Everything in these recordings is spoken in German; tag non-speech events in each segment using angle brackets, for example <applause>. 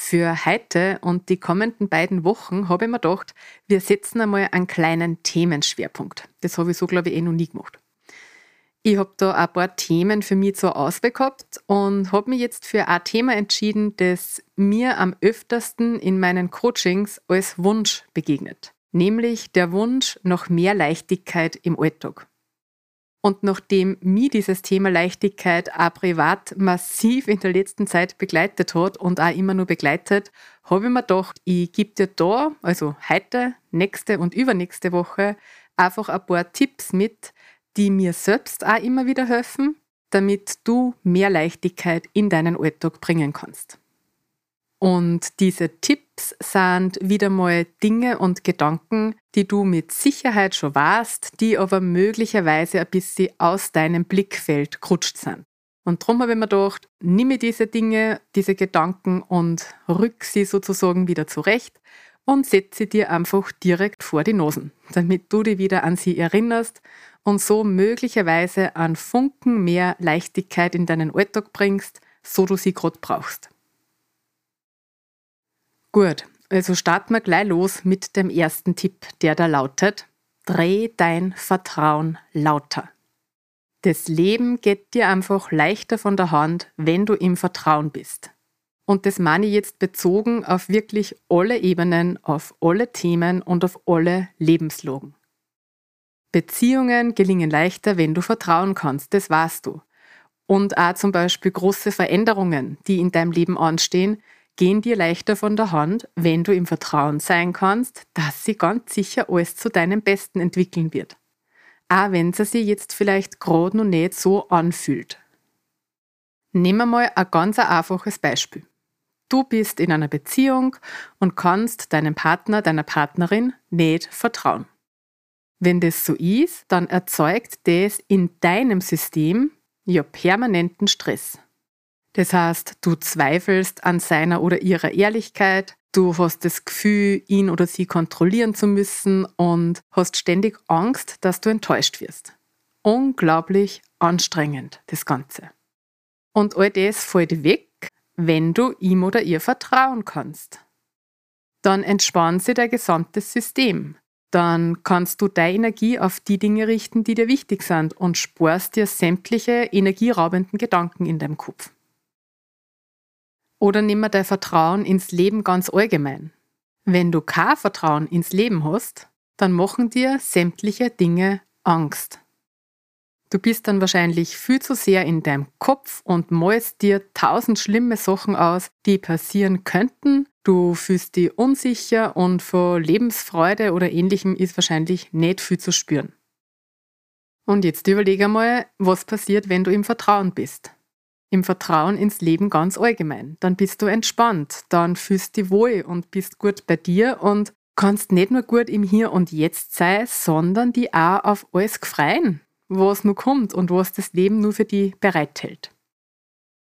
Für heute und die kommenden beiden Wochen habe ich mir gedacht, wir setzen einmal einen kleinen Themenschwerpunkt. Das habe ich so, glaube ich, eh noch nie gemacht. Ich habe da ein paar Themen für mich zur Auswahl gehabt und habe mich jetzt für ein Thema entschieden, das mir am öftersten in meinen Coachings als Wunsch begegnet, nämlich der Wunsch nach mehr Leichtigkeit im Alltag. Und nachdem mich dieses Thema Leichtigkeit auch privat massiv in der letzten Zeit begleitet hat und auch immer nur begleitet, habe ich mir gedacht, ich gebe dir da, also heute, nächste und übernächste Woche, einfach ein paar Tipps mit, die mir selbst auch immer wieder helfen, damit du mehr Leichtigkeit in deinen Alltag bringen kannst. Und diese Tipps sind wieder mal Dinge und Gedanken, die du mit Sicherheit schon warst, die aber möglicherweise ein bisschen aus deinem Blickfeld gerutscht sind. Und darum habe ich mir gedacht, nimm diese Dinge, diese Gedanken und rück sie sozusagen wieder zurecht und setze sie dir einfach direkt vor die Nosen, damit du dich wieder an sie erinnerst und so möglicherweise einen Funken mehr Leichtigkeit in deinen Alltag bringst, so du sie gerade brauchst. Gut, also starten wir gleich los mit dem ersten Tipp, der da lautet, dreh dein Vertrauen lauter. Das Leben geht dir einfach leichter von der Hand, wenn du im Vertrauen bist. Und das meine ich jetzt bezogen auf wirklich alle Ebenen, auf alle Themen und auf alle Lebenslogen. Beziehungen gelingen leichter, wenn du vertrauen kannst, das weißt du. Und auch zum Beispiel große Veränderungen, die in deinem Leben anstehen, gehen dir leichter von der Hand, wenn du im Vertrauen sein kannst, dass sie ganz sicher alles zu deinem Besten entwickeln wird. Auch wenn sie sich jetzt vielleicht gerade noch nicht so anfühlt. Nehmen wir mal ein ganz einfaches Beispiel. Du bist in einer Beziehung und kannst deinem Partner, deiner Partnerin nicht vertrauen. Wenn das so ist, dann erzeugt das in deinem System ja permanenten Stress. Das heißt, du zweifelst an seiner oder ihrer Ehrlichkeit, du hast das Gefühl, ihn oder sie kontrollieren zu müssen und hast ständig Angst, dass du enttäuscht wirst. Unglaublich anstrengend, das Ganze. Und all das fällt weg, wenn du ihm oder ihr vertrauen kannst. Dann entspannt sich dein gesamtes System. Dann kannst du deine Energie auf die Dinge richten, die dir wichtig sind und sparst dir sämtliche energieraubenden Gedanken in deinem Kopf. Oder nimm mal dein Vertrauen ins Leben ganz allgemein. Wenn du kein Vertrauen ins Leben hast, dann machen dir sämtliche Dinge Angst. Du bist dann wahrscheinlich viel zu sehr in deinem Kopf und malst dir tausend schlimme Sachen aus, die passieren könnten. Du fühlst dich unsicher und vor Lebensfreude oder ähnlichem ist wahrscheinlich nicht viel zu spüren. Und jetzt überlege einmal, was passiert, wenn du im Vertrauen bist im Vertrauen ins Leben ganz allgemein. Dann bist du entspannt, dann fühlst du dich wohl und bist gut bei dir und kannst nicht nur gut im Hier und Jetzt sein, sondern die auch auf alles freien, was nur kommt und was das Leben nur für die bereithält.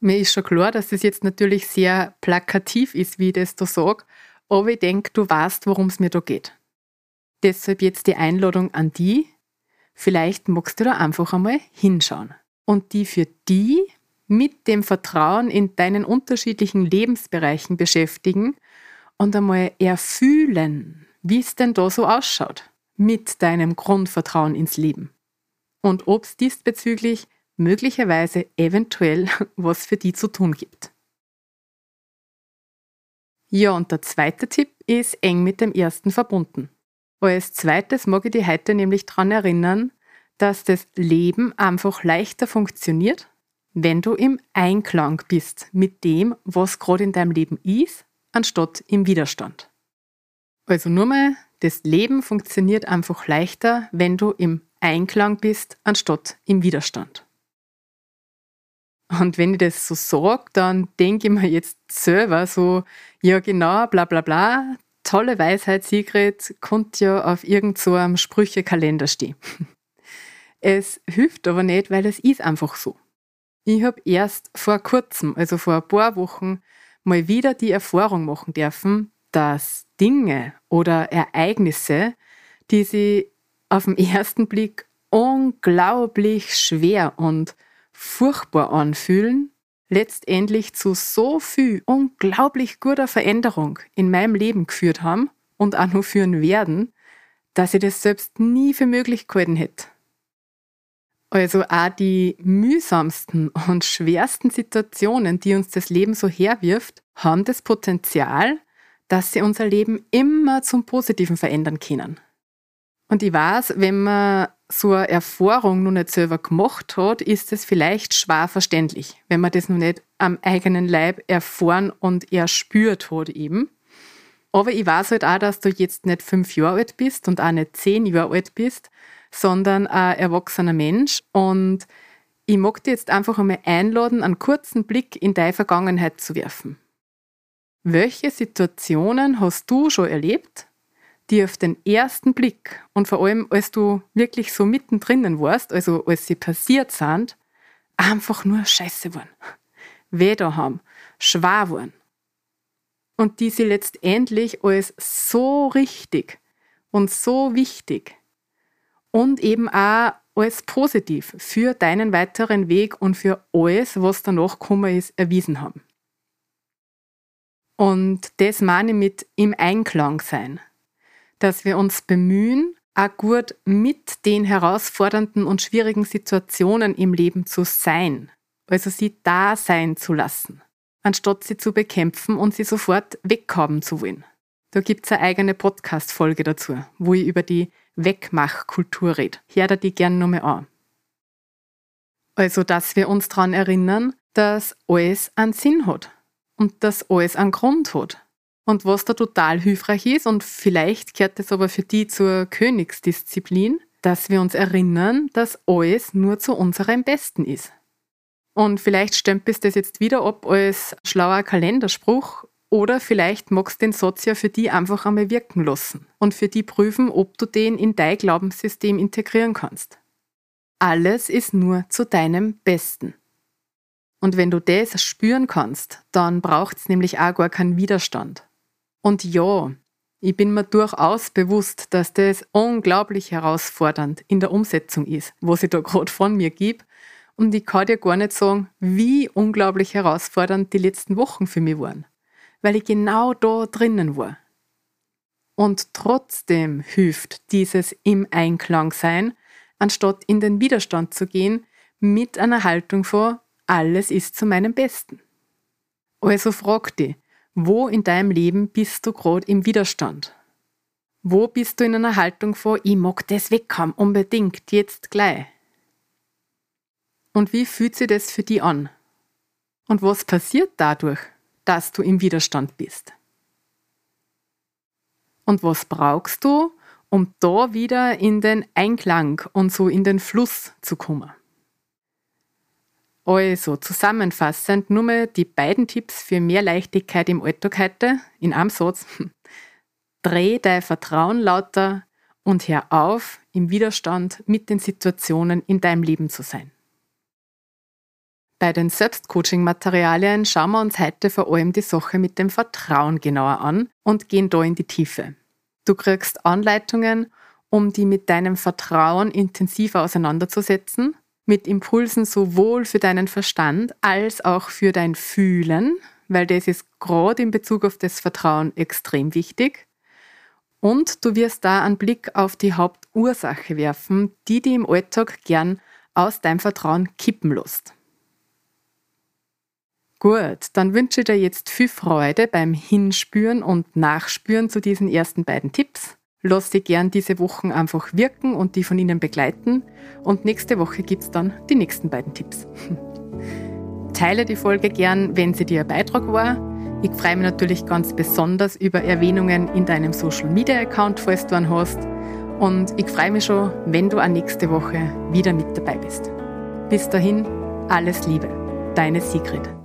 Mir ist schon klar, dass das jetzt natürlich sehr plakativ ist, wie ich das da sage, aber ich denke, du weißt, worum es mir da geht. Deshalb jetzt die Einladung an die, vielleicht magst du da einfach einmal hinschauen und die für die mit dem Vertrauen in deinen unterschiedlichen Lebensbereichen beschäftigen und einmal erfühlen, wie es denn da so ausschaut mit deinem Grundvertrauen ins Leben. Und ob es diesbezüglich möglicherweise eventuell <laughs> was für die zu tun gibt. Ja, und der zweite Tipp ist eng mit dem ersten verbunden. Als zweites mag ich dich heute nämlich daran erinnern, dass das Leben einfach leichter funktioniert, wenn du im Einklang bist mit dem, was gerade in deinem Leben ist, anstatt im Widerstand. Also nur mal, das Leben funktioniert einfach leichter, wenn du im Einklang bist, anstatt im Widerstand. Und wenn ich das so sage, dann denke ich mir jetzt selber so, ja genau, bla bla bla, tolle Weisheit, Sigrid, konnte ja auf irgendeinem so Sprüchekalender stehen. <laughs> Es hilft aber nicht, weil es ist einfach so. Ich habe erst vor kurzem, also vor ein paar Wochen, mal wieder die Erfahrung machen dürfen, dass Dinge oder Ereignisse, die sie auf den ersten Blick unglaublich schwer und furchtbar anfühlen, letztendlich zu so viel unglaublich guter Veränderung in meinem Leben geführt haben und auch noch führen werden, dass ich das selbst nie für möglich gehalten hätte. Also auch die mühsamsten und schwersten Situationen, die uns das Leben so herwirft, haben das Potenzial, dass sie unser Leben immer zum Positiven verändern können. Und ich weiß, wenn man so eine Erfahrung noch nicht selber gemacht hat, ist es vielleicht schwer verständlich, wenn man das noch nicht am eigenen Leib erfahren und erspürt hat eben. Aber ich weiß halt auch, dass du jetzt nicht fünf Jahre alt bist und auch nicht zehn Jahre alt bist, sondern ein erwachsener Mensch. Und ich mag dir jetzt einfach einmal einladen, einen kurzen Blick in deine Vergangenheit zu werfen. Welche Situationen hast du schon erlebt, die auf den ersten Blick und vor allem, als du wirklich so mittendrin warst, also als sie passiert sind, einfach nur scheiße waren, weh da haben, schwer waren. Und die sie letztendlich als so richtig und so wichtig und eben auch als positiv für deinen weiteren Weg und für alles, was danach gekommen ist, erwiesen haben. Und das meine ich mit im Einklang sein dass wir uns bemühen, auch gut mit den herausfordernden und schwierigen Situationen im Leben zu sein, also sie da sein zu lassen, anstatt sie zu bekämpfen und sie sofort weghaben zu wollen. Da gibt es eine eigene Podcast-Folge dazu, wo ich über die Wegmachkultur rede. Hör da die gerne nochmal an. Also, dass wir uns daran erinnern, dass alles einen Sinn hat und dass alles einen Grund hat und was da total hilfreich ist, und vielleicht gehört das aber für die zur Königsdisziplin, dass wir uns erinnern, dass alles nur zu unserem Besten ist. Und vielleicht stempelst das jetzt wieder ab als schlauer Kalenderspruch oder vielleicht magst du den Satz ja für die einfach einmal wirken lassen und für die prüfen, ob du den in dein Glaubenssystem integrieren kannst. Alles ist nur zu deinem Besten. Und wenn du das spüren kannst, dann braucht es nämlich auch gar keinen Widerstand. Und ja, ich bin mir durchaus bewusst, dass das unglaublich herausfordernd in der Umsetzung ist, was ich da gerade von mir gebe. Und ich kann dir gar nicht sagen, wie unglaublich herausfordernd die letzten Wochen für mich waren, weil ich genau da drinnen war. Und trotzdem hilft dieses im Einklang sein, anstatt in den Widerstand zu gehen, mit einer Haltung vor, alles ist zu meinem Besten. Also frag dich, wo in deinem Leben bist du gerade im Widerstand? Wo bist du in einer Haltung vor, ich mag das weghaben, unbedingt, jetzt gleich? Und wie fühlt sich das für dich an? Und was passiert dadurch, dass du im Widerstand bist? Und was brauchst du, um da wieder in den Einklang und so in den Fluss zu kommen? Also zusammenfassend nur mal die beiden Tipps für mehr Leichtigkeit im Alltag heute in einem Satz. <laughs> Dreh dein Vertrauen lauter und hör auf, im Widerstand mit den Situationen in deinem Leben zu sein. Bei den Selbstcoaching-Materialien schauen wir uns heute vor allem die Sache mit dem Vertrauen genauer an und gehen da in die Tiefe. Du kriegst Anleitungen, um die mit deinem Vertrauen intensiver auseinanderzusetzen mit Impulsen sowohl für deinen Verstand als auch für dein Fühlen, weil das ist gerade in Bezug auf das Vertrauen extrem wichtig. Und du wirst da einen Blick auf die Hauptursache werfen, die dir im Alltag gern aus deinem Vertrauen kippen lässt. Gut, dann wünsche ich dir jetzt viel Freude beim Hinspüren und Nachspüren zu diesen ersten beiden Tipps. Lass dich gern diese Wochen einfach wirken und die von ihnen begleiten. Und nächste Woche gibt es dann die nächsten beiden Tipps. <laughs> Teile die Folge gern, wenn sie dir ein Beitrag war. Ich freue mich natürlich ganz besonders über Erwähnungen in deinem Social Media Account, falls du einen hast. Und ich freue mich schon, wenn du auch nächste Woche wieder mit dabei bist. Bis dahin, alles Liebe, deine Sigrid.